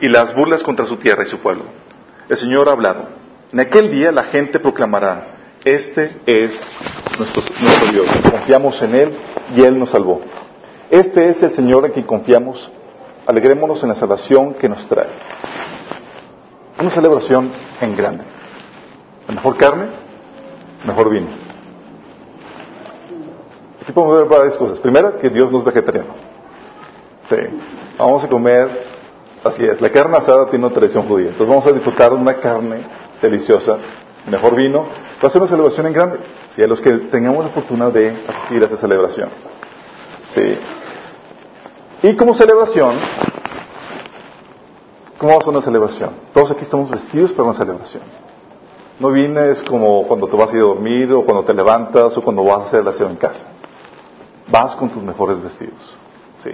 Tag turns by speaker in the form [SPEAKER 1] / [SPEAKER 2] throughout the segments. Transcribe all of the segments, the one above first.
[SPEAKER 1] y las burlas contra su tierra y su pueblo. El Señor ha hablado. En aquel día la gente proclamará, este es nuestro, nuestro Dios. Confiamos en Él y Él nos salvó. Este es el Señor en quien confiamos. Alegrémonos en la salvación que nos trae. Una celebración en grande. La mejor carne, mejor vino. Aquí podemos ver varias cosas. Primera, que Dios no es vegetariano. Sí. Vamos a comer, así es, la carne asada tiene una tradición judía. Entonces vamos a disfrutar de una carne deliciosa, mejor vino. Va a ser una celebración en grande. Sí, a los que tengamos la fortuna de asistir a esa celebración. Sí. Y como celebración, ¿cómo va a ser una celebración? Todos aquí estamos vestidos para una celebración. No vienes como cuando te vas a ir a dormir o cuando te levantas o cuando vas a hacer la cena en casa. Vas con tus mejores vestidos. Sí.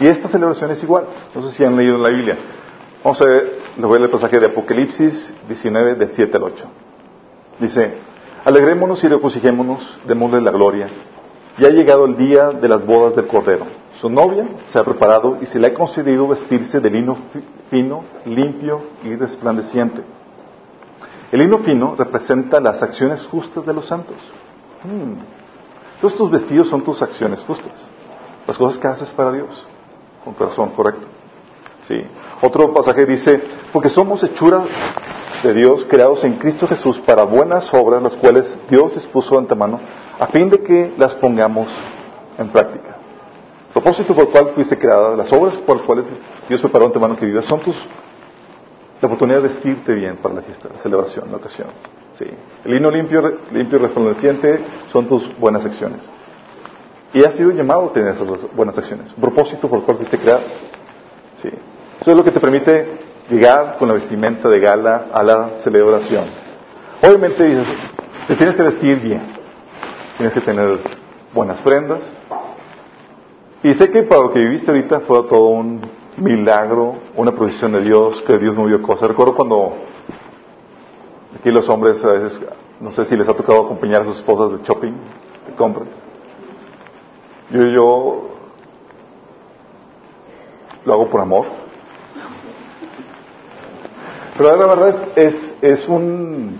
[SPEAKER 1] Y esta celebración es igual. No sé si han leído la Biblia. Vamos a ver, les voy a leer el pasaje de Apocalipsis 19, del 7 al 8. Dice, alegrémonos y regocijémonos, démosle la gloria. Ya ha llegado el día de las bodas del Cordero. Su novia se ha preparado y se le ha concedido vestirse de lino fino, limpio y resplandeciente. El lino fino representa las acciones justas de los santos. Hmm. Entonces tus vestidos son tus acciones justas, las cosas que haces para Dios, con corazón correcto. Sí. Otro pasaje dice, porque somos hechura de Dios, creados en Cristo Jesús para buenas obras, las cuales Dios dispuso de antemano, a fin de que las pongamos en práctica. Propósito por el cual fuiste creada, las obras por las cuales Dios preparó de antemano que vivas, son tus la oportunidad de vestirte bien para la fiesta, la celebración, la ocasión. Sí. El lino limpio, limpio y resplandeciente son tus buenas acciones. Y has sido llamado a tener esas buenas acciones. Un propósito por el cual fuiste creado. Sí. Eso es lo que te permite llegar con la vestimenta de gala a la celebración. Obviamente dices, te tienes que vestir bien. Tienes que tener buenas prendas. Y sé que para lo que viviste ahorita fue todo un milagro, una provisión de Dios, que Dios movió cosas. Recuerdo cuando aquí los hombres a veces, no sé si les ha tocado acompañar a sus esposas de shopping, de compras. Yo, yo lo hago por amor. Pero la verdad es, es, es un,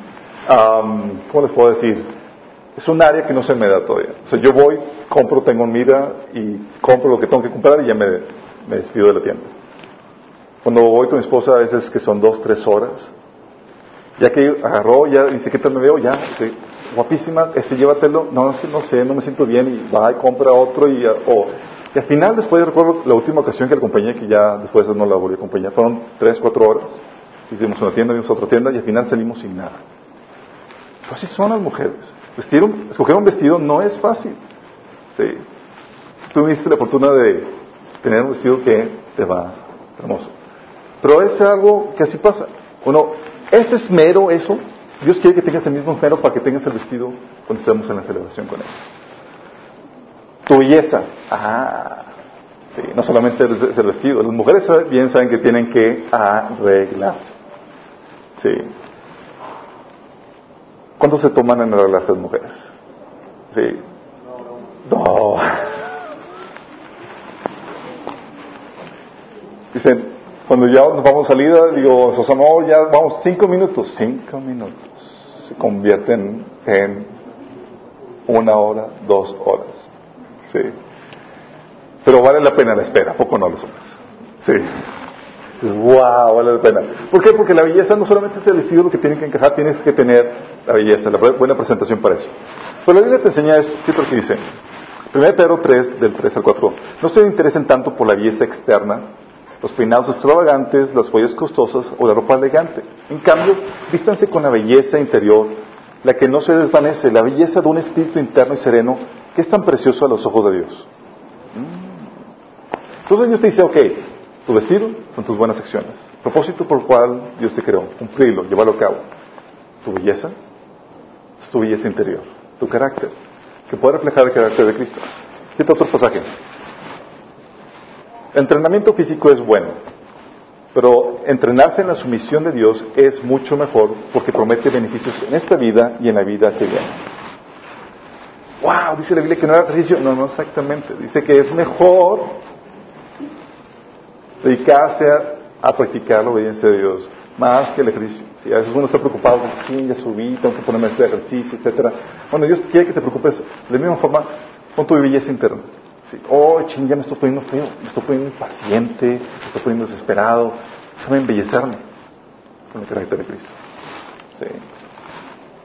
[SPEAKER 1] ¿cómo les puedo decir? Es un área que no se me da todavía. O sea, yo voy, compro, tengo mira y compro lo que tengo que comprar y ya me, me despido de la tienda. Cuando voy con mi esposa, a veces que son dos, tres horas, ya que agarró, ya dice, ¿qué tal me veo? Ya, dice, guapísima, ese llévatelo. No, es que no sé, no me siento bien, y va y compra otro, y, o, y al final, después recuerdo la última ocasión que la acompañé, que ya después no la volví a acompañar, fueron tres, cuatro horas. Hicimos una tienda, vimos otra tienda, y al final salimos sin nada. Pero así son las mujeres. Vestir escoger un vestido no es fácil. Sí. Tú tuviste la fortuna de tener un vestido que te va hermoso. Pero es algo que así pasa. Bueno, ese esmero, eso, Dios quiere que tengas el mismo esmero para que tengas el vestido cuando estemos en la celebración con Él. Tu belleza. Ah, sí, no solamente es el vestido. Las mujeres bien saben que tienen que arreglarse. Sí. ¿Cuánto se toman en arreglarse las mujeres? Sí. No. Dicen, cuando ya nos vamos a salida, digo, no, ya vamos cinco minutos. Cinco minutos. Se convierten en una hora, dos horas. Sí. Pero vale la pena la espera, poco no los hombres. Sí. Wow, vale la pena. ¿Por qué? Porque la belleza no solamente es el vestido lo que tiene que encajar, tienes que tener la belleza, la buena presentación para eso. Pero la Biblia te enseña esto, ¿qué es que dice? 1 Pedro 3, del 3 al 4. No se interesen tanto por la belleza externa, los peinados extravagantes, las joyas costosas o la ropa elegante. En cambio, vístanse con la belleza interior, la que no se desvanece, la belleza de un espíritu interno y sereno que es tan precioso a los ojos de Dios. Mm. Entonces Dios te dice, ok, tu vestido son tus buenas acciones. Propósito por el cual Dios te creó, cumplirlo, llevarlo a cabo. Tu belleza es tu belleza interior, tu carácter, que puede reflejar el carácter de Cristo. Otro pasaje. Entrenamiento físico es bueno, pero entrenarse en la sumisión de Dios es mucho mejor porque promete beneficios en esta vida y en la vida que viene. Wow, dice la Biblia que no era ejercicio. No, no exactamente. Dice que es mejor dedicarse a practicar la obediencia de Dios más que el ejercicio. Si a veces uno está preocupado, ¿quién ya subí? Tengo que ponerme a ejercicio, etcétera. Bueno, Dios quiere que te preocupes de la misma forma con tu belleza interna. Oh, ching, ya me estoy poniendo feo, me estoy poniendo impaciente, me estoy poniendo desesperado. Déjame embellecerme con el carácter de Cristo. Sí.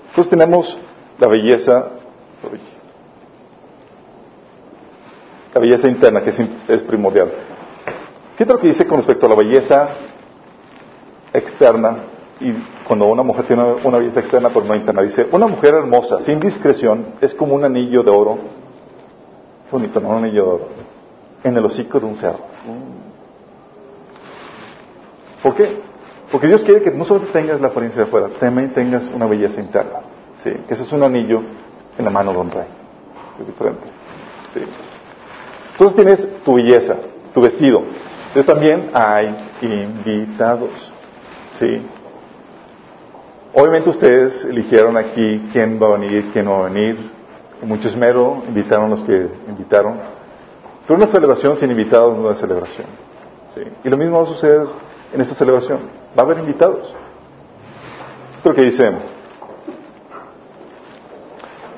[SPEAKER 1] Entonces tenemos la belleza, la belleza interna, que es, primordial. Fíjate lo que dice con respecto a la belleza externa y cuando una mujer tiene una belleza externa pero no interna. Dice, una mujer hermosa, sin discreción, es como un anillo de oro bonito, no un anillo de oro, en el hocico de un cerdo. ¿Por qué? Porque Dios quiere que no solo tengas la apariencia de afuera, también tengas una belleza interna. ¿sí? Que ese es un anillo en la mano de un rey. Es diferente. ¿sí? Entonces tienes tu belleza, tu vestido. Pero también hay invitados. ¿sí? Obviamente ustedes eligieron aquí quién va a venir, quién no va a venir mucho esmero invitaron los que invitaron. Pero una celebración sin invitados no es celebración. Y lo mismo va a suceder en esta celebración. Va a haber invitados. Esto que dice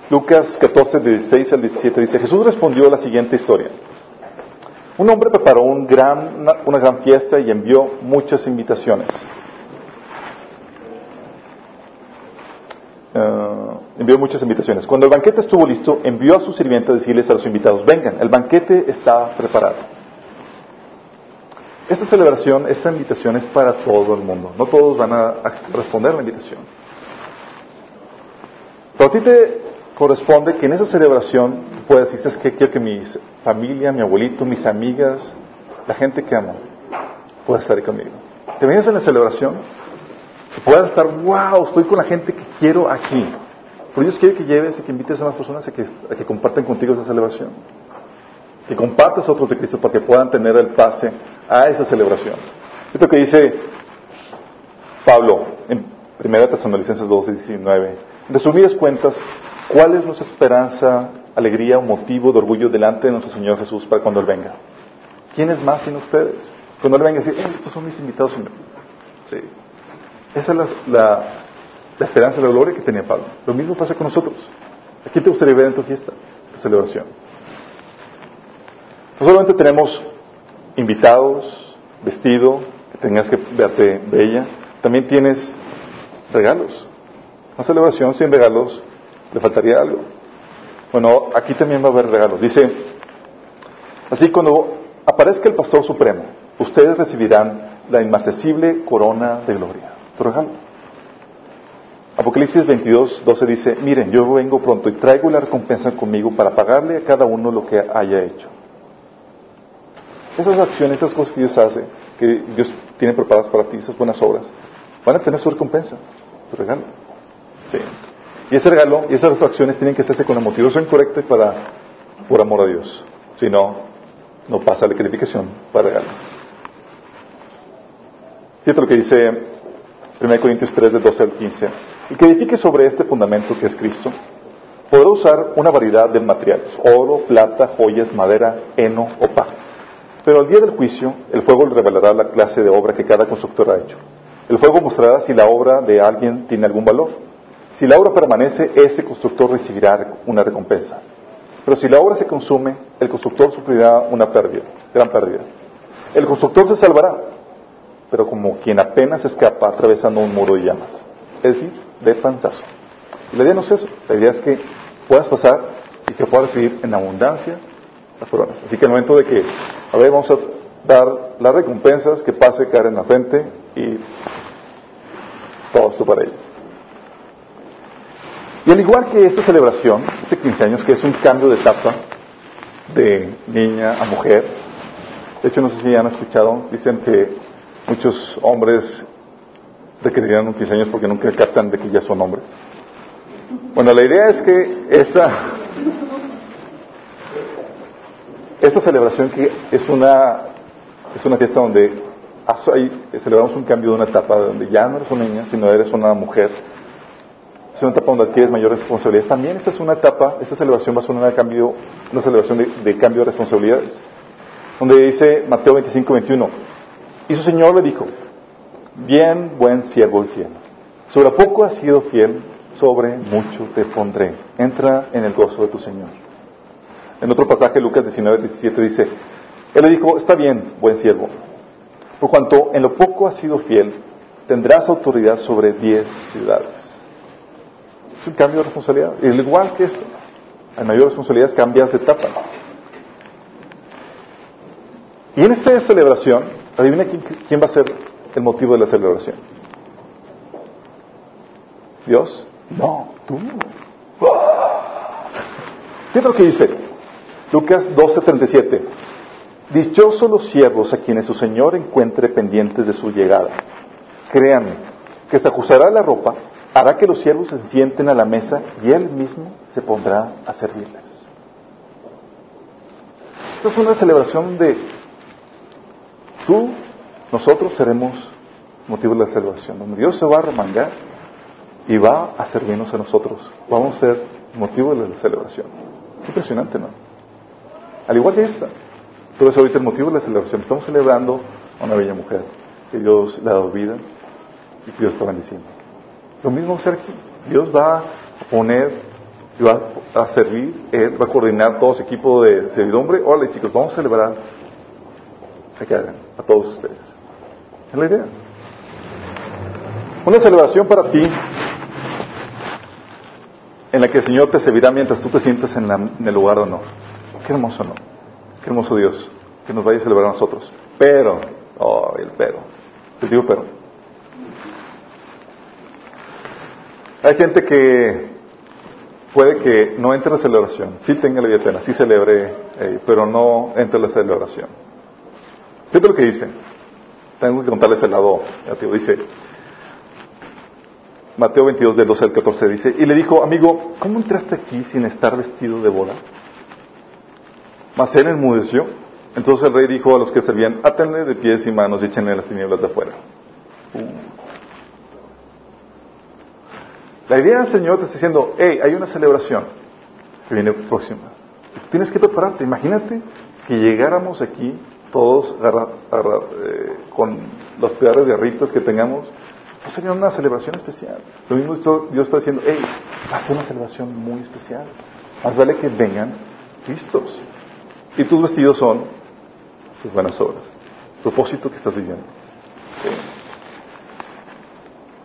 [SPEAKER 1] Lucas 14, 16 al 17 dice, Jesús respondió la siguiente historia. Un hombre preparó un gran, una gran fiesta y envió muchas invitaciones. Eh, envió muchas invitaciones. Cuando el banquete estuvo listo, envió a su sirviente a decirles a los invitados, vengan, el banquete está preparado. Esta celebración, esta invitación es para todo el mundo. No todos van a, responder la invitación. Pero a ti te corresponde que en esa celebración puedas decir, que quiero que mi familia, mi abuelito, mis amigas, la gente que amo, pueda estar ahí conmigo. Te vienes en la celebración que puedas estar, wow, estoy con la gente que quiero aquí. Pero Dios quiere que lleves y que invites a más personas a que, que compartan contigo esa celebración. Que compartas a otros de Cristo para que puedan tener el pase a esa celebración. Esto que dice Pablo en 1 Tesalonicenses 12, 19. En resumidas cuentas, ¿cuál es nuestra esperanza, alegría o motivo de orgullo delante de nuestro Señor Jesús para cuando Él venga? ¿Quién es más sin ustedes? Cuando Él venga y dice, estos son mis invitados. Sí. Esa es la, esperanza, la gloria que tenía Pablo. Lo mismo pasa con nosotros. ¿A quién te gustaría ver en tu fiesta, tu celebración? No solamente tenemos invitados, vestido, que tengas que verte bella, también tienes regalos. Una celebración sin regalos le faltaría algo. Bueno, aquí también va a haber regalos. Dice, así cuando aparezca el pastor supremo, ustedes recibirán la inmarcesible corona de gloria regalo. Apocalipsis 22, 12 dice, miren, yo vengo pronto y traigo la recompensa conmigo para pagarle a cada uno lo que haya hecho. Esas acciones, esas cosas que Dios hace, que Dios tiene preparadas para ti, esas buenas obras, van a tener su recompensa, su regalo. Sí. Y ese regalo y esas acciones tienen que hacerse con la motivación correcta y para, por amor a Dios. Si no, no pasa la calificación para regalo. Fíjate lo que dice 1 Corintios 3, de 12 al 15. El que edifique sobre este fundamento que es Cristo, podrá usar una variedad de materiales, oro, plata, joyas, madera, heno o paja. Pero al día del juicio, el fuego revelará la clase de obra que cada constructor ha hecho. El fuego mostrará si la obra de alguien tiene algún valor. Si la obra permanece, ese constructor recibirá una recompensa. Pero si la obra se consume, el constructor sufrirá una pérdida, gran pérdida. El constructor se salvará, pero como quien apenas escapa atravesando un muro de llamas. Es decir, de panzazo. Y la idea no es eso, la idea es que puedas pasar y que puedas recibir en abundancia las coronas. Así que el momento de que, a ver, vamos a dar las recompensas, que pase, caer en la frente y todo esto para ello. Y al igual que esta celebración, este 15 años, que es un cambio de etapa de niña a mujer, de hecho no sé si han escuchado, dicen que Muchos hombres requerirán un 15 años porque nunca captan de que ya son hombres. Bueno, la idea es que esta, esta celebración que es una, es una fiesta donde celebramos un cambio de una etapa donde ya no eres una niña, sino eres una mujer. Es una etapa donde adquieres mayores responsabilidades. También esta es una etapa, esta celebración va a ser una, cambio, una celebración de, de cambio de responsabilidades. Donde dice Mateo 25, 21, Y su señor le dijo, bien, buen siervo y fiel. Sobre poco has sido fiel, sobre mucho te pondré. Entra en el gozo de tu Señor. En otro pasaje, Lucas 19, 17 dice, Él le dijo, está bien, buen siervo. Por cuanto en lo poco has sido fiel, tendrás autoridad sobre diez ciudades. Es un cambio de responsabilidad. Y al igual que esto, hay mayor responsabilidad cambias de etapa. Y en esta celebración, adivina quién, va a ser el motivo de la celebración. ¿Dios? No, tú. ¿Qué es lo que dice? Lucas 12:37. Dichosos los siervos a quienes su Señor encuentre pendientes de su llegada. Créanme, que se ajustará la ropa, hará que los siervos se sienten a la mesa y él mismo se pondrá a servirles. Esta es una celebración de tú, nosotros seremos motivo de la celebración, donde Dios se va a remangar y va a servirnos a nosotros. Vamos a ser motivo de la celebración. Es impresionante, ¿no? Al igual que esta. Pero es ahorita el motivo de la celebración. Estamos celebrando a una bella mujer que Dios le ha dado vida y que Dios está bendiciendo. Lo mismo va a ser aquí. Dios va a poner va a servir, Él va a coordinar todo su equipo de servidumbre. Hola chicos, vamos a celebrar a todos ustedes. Es la idea. Una celebración para ti en la que el Señor te servirá mientras tú te sientas en, el lugar de honor. Qué hermoso, ¿no? Qué hermoso Dios que nos vaya a celebrar a nosotros. Pero, oh, el pero. Les digo pero. Hay gente que puede que no entre en la celebración, sí tenga la vida sí celebre, eh, pero no entre en la celebración. Fíjate lo que dice. Tengo que contarles el lado Dice, Mateo 22, del 12 al 14, dice, y le dijo, amigo, ¿cómo entraste aquí sin estar vestido de boda? Mas él enmudeció. Entonces el rey dijo a los que servían, átenle de pies y manos y échenle las tinieblas de afuera. Uh. La idea del Señor te está diciendo, hey, hay una celebración que viene próxima. Tienes que prepararte. Imagínate que llegáramos aquí todos eh, con los pedales de ritas que tengamos, pues sería una celebración especial. Lo mismo Dios está diciendo, hey, va a ser una celebración muy especial. Más vale que vengan listos. Y tus vestidos son tus buenas obras, propósito que estás viviendo.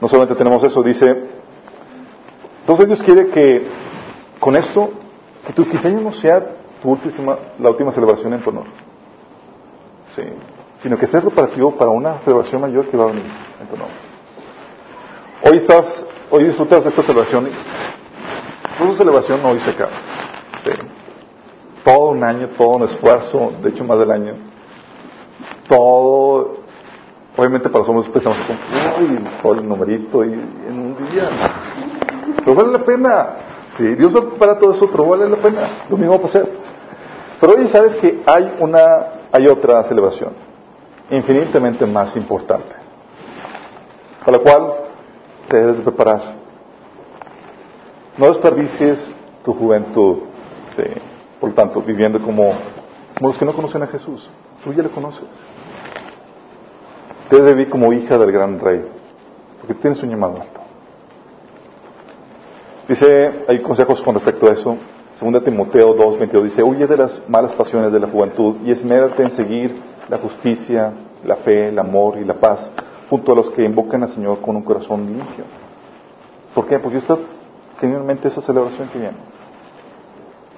[SPEAKER 1] No solamente tenemos eso, dice, entonces Dios quiere que con esto, que tu diseño no sea tu última, la última celebración en tu honor sino que sea preparativo para una celebración mayor que va a venir en tu. Hoy estás, hoy disfrutas de esta celebración. Esta celebración hoy se acaba. Todo un año, todo un esfuerzo, de hecho más del año. Todo, obviamente para los hombres pensamos con, todo el numerito y en un día. Pero vale la pena. Sí, Dios va a preparar todo eso, pero vale la pena. Lo mismo va a pasar. Pero hoy sabes que hay una hay otra celebración, infinitamente más importante, para la cual te debes preparar. No desperdicies tu juventud, por lo tanto, viviendo como, los que no conocen a Jesús. Tú ya le conoces. Debes vivir como hija del gran rey, porque tienes un llamado alto. Dice, hay consejos con respecto a eso. Segunda Timoteo 2.22 dice, huye de las malas pasiones de la juventud y esmérate en seguir la justicia, la fe, el amor y la paz, junto a los que invocan al Señor con un corazón limpio. ¿Por qué? Porque usted tiene en mente esa celebración que viene.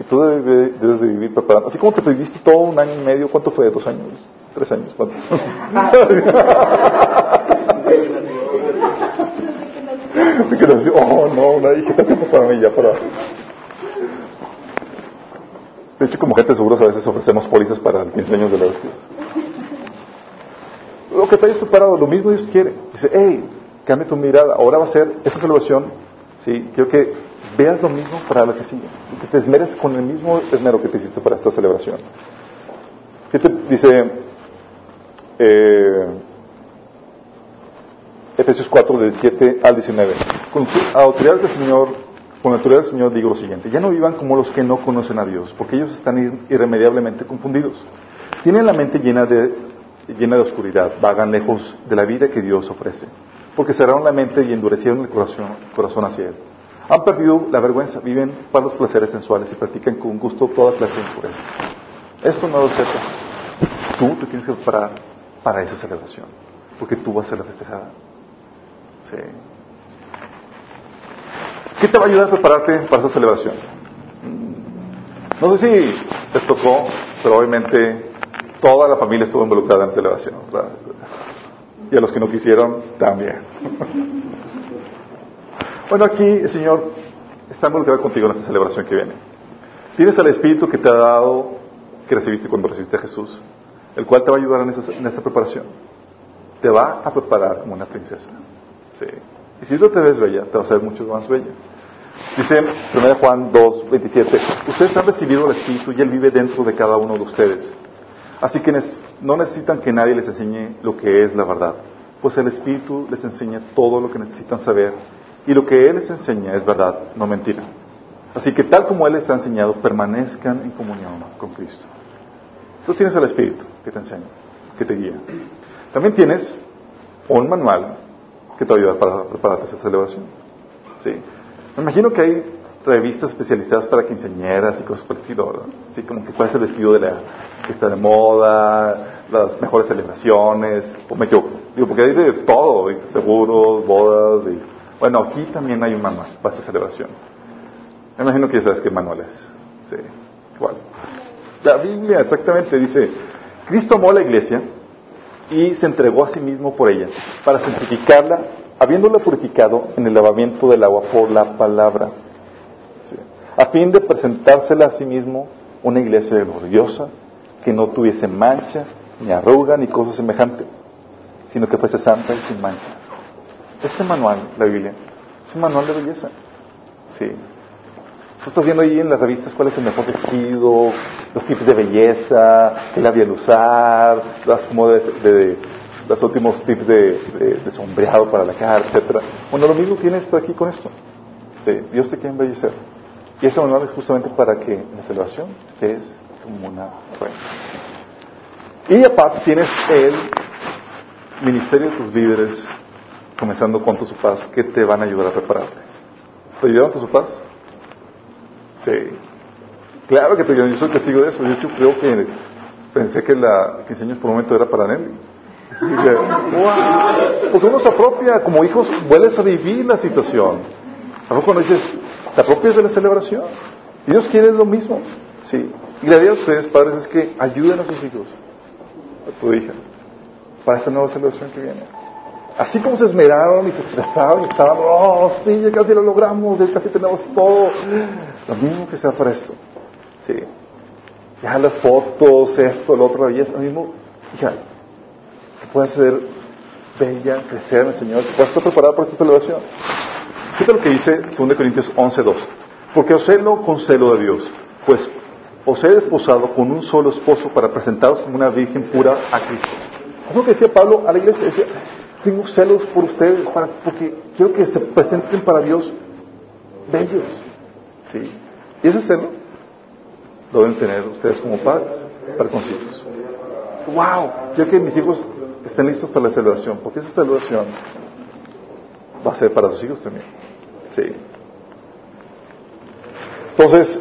[SPEAKER 1] Y tú debes, de vivir preparado. Así como te viviste todo un año y medio, ¿cuánto fue? ¿Dos años? ¿Tres años? ¿Cuánto? oh no, una tiempo para mí ya para de hecho, como gente seguros a veces ofrecemos pólizas para el 15 años de la vestidas. Lo que te hayas preparado, lo mismo Dios quiere. Dice, hey, cambia tu mirada. Ahora va a ser esa celebración. Sí, quiero que veas lo mismo para lo que sigue. Que te esmeres con el mismo esmero que te hiciste para esta celebración. ¿Qué te dice eh, Efesios 4, del 7 al 19? Con autoridad del Señor con la autoridad del Señor digo lo siguiente, ya no vivan como los que no conocen a Dios, porque ellos están irremediablemente confundidos. Tienen la mente llena de llena de oscuridad, vagan lejos de la vida que Dios ofrece, porque cerraron la mente y endurecieron el corazón, corazón hacia Él. Han perdido la vergüenza, viven para los placeres sensuales y practican con gusto toda clase de impureza. Esto no lo sepas. Tú te tienes que preparar para esa celebración, porque tú vas a ser la festejada. Sí. ¿Qué te va a ayudar a prepararte para esa celebración? Mm. No sé si te tocó, pero obviamente toda la familia estuvo involucrada en la celebración. Y a los que no quisieron, también. bueno, aquí el Señor está involucrado contigo en esta celebración que viene. Tienes al Espíritu que te ha dado, que recibiste cuando recibiste a Jesús, el cual te va a ayudar en esa, en esa preparación. Te va a preparar como una princesa. Sí. Y si tú te ves bella, te va a hacer mucho más bella. Dice 1 Juan 2, 27, ustedes han recibido el Espíritu y Él vive dentro de cada uno de ustedes. Así que no necesitan que nadie les enseñe lo que es la verdad, pues el Espíritu les enseña todo lo que necesitan saber y lo que Él les enseña es verdad, no mentira. Así que tal como Él les ha enseñado, permanezcan en comunión con Cristo. Tú tienes el Espíritu que te enseña, que te guía. También tienes un manual que te va a ayudar para prepararte esa celebración. ¿Sí? Me imagino que hay revistas especializadas para quinceañeras y cosas parecidas, ¿verdad? Así como que cuál es el vestido de la que está de moda, las mejores celebraciones, o me equivoco. Digo, porque hay de todo, seguros, bodas, y bueno, aquí también hay un manual para esta celebración. Me imagino que ya sabes qué manual es. Sí, ¿cuál? La Biblia exactamente dice, Cristo amó a la iglesia y se entregó a sí mismo por ella, para santificarla, habiéndola purificado en el lavamiento del agua por la palabra, a fin de presentársela a sí mismo una iglesia gloriosa, que no tuviese mancha, ni arruga, ni cosa semejante, sino que fuese santa y sin mancha. Este manual, la Biblia, es un manual de belleza. Sí. Tú estás viendo ahí en las revistas cuál es el mejor vestido, los tipos de belleza, qué labial usar, las, como de, los últimos tips de, sombreado para la cara, etcétera. Bueno, lo mismo tienes aquí con esto. Sí, Dios te quiere embellecer. Y ese manual es justamente para que en la celebración estés como una reina. Y aparte tienes el ministerio de tus líderes, comenzando con tus paz, que te van a ayudar a prepararte. ¿Te ayudaron tus paz? Sí. Claro que te. Yo soy testigo de eso. Yo creo que pensé que la que enseño por un momento era para Nelly. Porque uno se apropia, como hijos, vuelves a vivir la situación. A lo cuando dices, te apropias de la celebración. Y Dios quiere lo mismo. Sí. Y la idea de ustedes, padres, es que ayuden a sus hijos, a tu hija, para esta nueva celebración que viene. Así como se esmeraron y se estresaron y estaban, oh, sí, ya casi lo logramos, ya casi tenemos todo. Lo mismo que sea para eso. Sí. Ya las fotos, esto, lo otro, la belleza, lo mismo. Hija, que puedas ser bella, crecer en el Señor, que puedas estar preparada para esta celebración. Fíjate lo que dice 2 Corintios 11.2. Porque os celo con celo de Dios, pues os he desposado con un solo esposo para presentaros como una virgen pura a Cristo. Es lo que decía Pablo a la iglesia. Decía, tengo celos por ustedes para, porque quiero que se presenten para Dios bellos. Y ese celo lo deben tener ustedes como padres para con sus hijos. ¡Wow! Quiero que mis hijos estén listos para la celebración, porque esa celebración va a ser para sus hijos también. Sí. Entonces,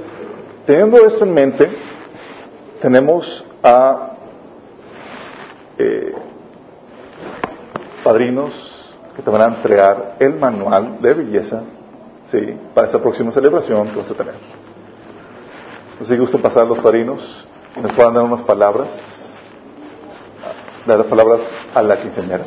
[SPEAKER 1] teniendo esto en mente, tenemos a eh, padrinos que te van a entregar el manual de belleza ¿sí? para esa próxima celebración que vas a tener. No sé pasar los padrinos nos puedan dar unas palabras, dar las palabras a la quinceañera.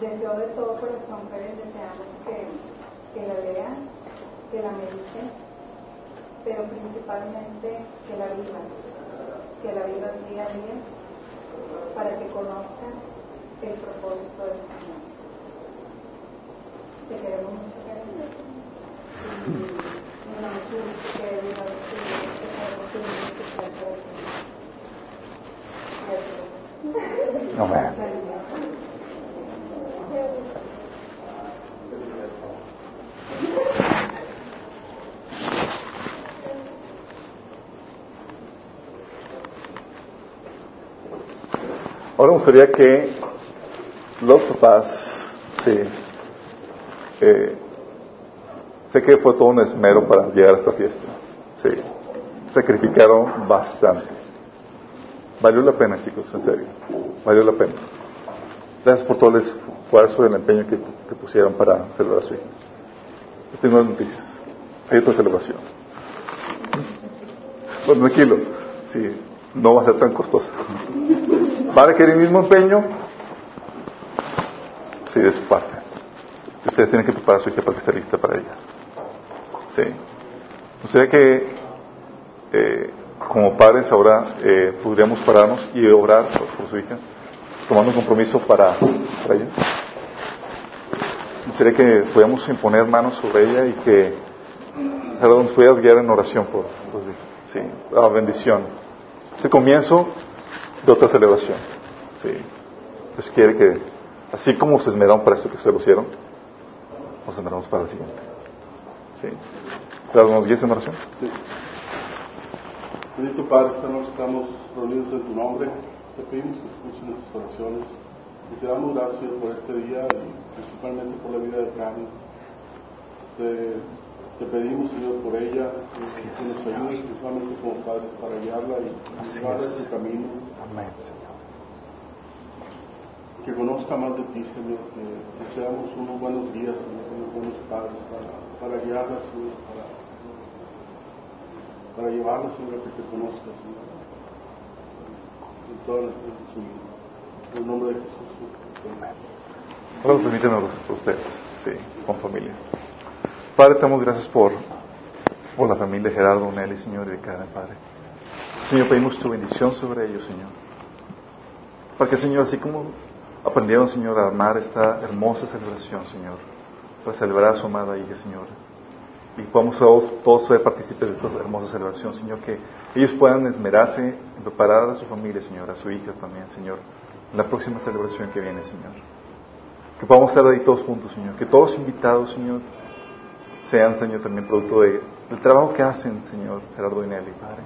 [SPEAKER 2] Deseo de todo corazón, Pérez, deseamos que, que la lean, que la mediten, pero principalmente que la vivan, que la vivan día a día, para que conozcan el propósito del Señor. Te queremos mucho, Pérez. Y nos gusta que vivas que sabemos que es para ti. Gracias.
[SPEAKER 1] Ahora me gustaría que los papás, sí, eh, sé que fue todo un esmero para llegar a esta fiesta, sí, sacrificaron bastante. Valió la pena, chicos, en serio, valió la pena. Gracias por todo el esfuerzo y el empeño que, pusieron para celebrar a su hija. Tengo unas noticias. Hay otra celebración. Bueno, tranquilo. Sí, no va a ser tan costosa. Para que el mismo empeño, sí, de su parte. Ustedes tienen que preparar a su hija para que esté lista para ella. Sí. O sea que, eh, como padres, ahora eh, podríamos pararnos y orar por su hija tomando un compromiso para, para ella. Sería que podamos imponer manos sobre ella y que nos pudieras guiar en oración por, por sí, la bendición. Este comienzo de otra celebración. Sí. Pues quiere que, así como se esmeraron para eso que se lo hicieron, nos esmeramos para el siguiente. Sí. Claro, ¿nos guías en oración?
[SPEAKER 3] Sí. Bendito Padre, esta noche estamos reunidos en tu nombre te pedimos que escuchen nuestras oraciones y te damos gracias por este día y principalmente por la vida de Karen. Te, te pedimos, Señor, por ella, que, que nos ayudes principalmente como padres para guiarla y llevarla a este camino.
[SPEAKER 1] Amén, Señor.
[SPEAKER 3] Que conozca más de ti, Señor, que, que seamos unos buenos días, Señor, unos buenos padres para, para guiarla, Señor, para, para llevarla, Señor, a que te conozca, Señor en todas. En el nombre de Jesús.
[SPEAKER 1] Ahora permítanme orar por ustedes, sí, con familia. Padre, te damos gracias por, por la familia de Gerardo, Nelly, Señor, y de Karen, Padre. Señor, pedimos tu bendición sobre ellos, Señor. Para que, Señor, así como aprendieron, Señor, a armar esta hermosa celebración, Señor, para celebrar a su amada hija, Señor, y podamos todos, todos ser partícipes de esta hermosa celebración, Señor, que ellos puedan esmerarse en preparar a su familia, Señor, a su hija también, Señor, en la próxima celebración que viene, Señor. Que podamos estar ahí todos juntos, Señor. Que todos invitados, Señor, sean, Señor, también producto de, del trabajo que hacen, Señor, Gerardo y Nelly, Padre.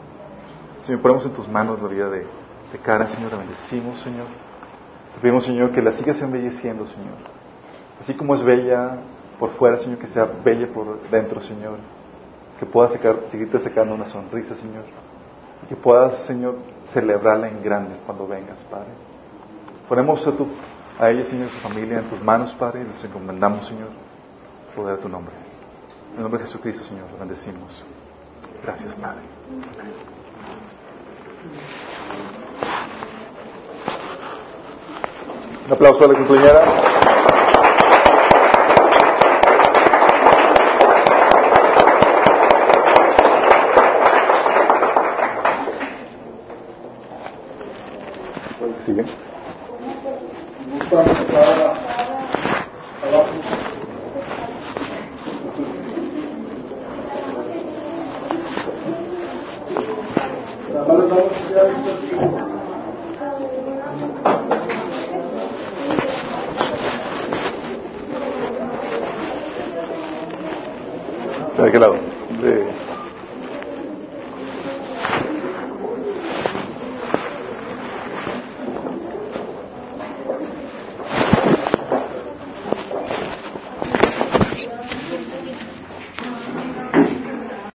[SPEAKER 1] Señor, ponemos en tus manos la vida de, de Karen, Señor, la bendecimos, Señor. Te pedimos, Señor, que la sigas embelleciendo, Señor. Así como es bella por fuera, Señor, que sea bella por dentro, Señor. Que puedas seguirte sacando una sonrisa, Señor. Que puedas, Señor, celebrarla en grande cuando vengas, Padre. Ponemos a, tu, a ella, Señor, a su familia en tus manos, Padre, y nos encomendamos, Señor, poder tu nombre. En el nombre de Jesucristo, Señor, lo bendecimos. Gracias, Padre. Un aplauso a la compañera.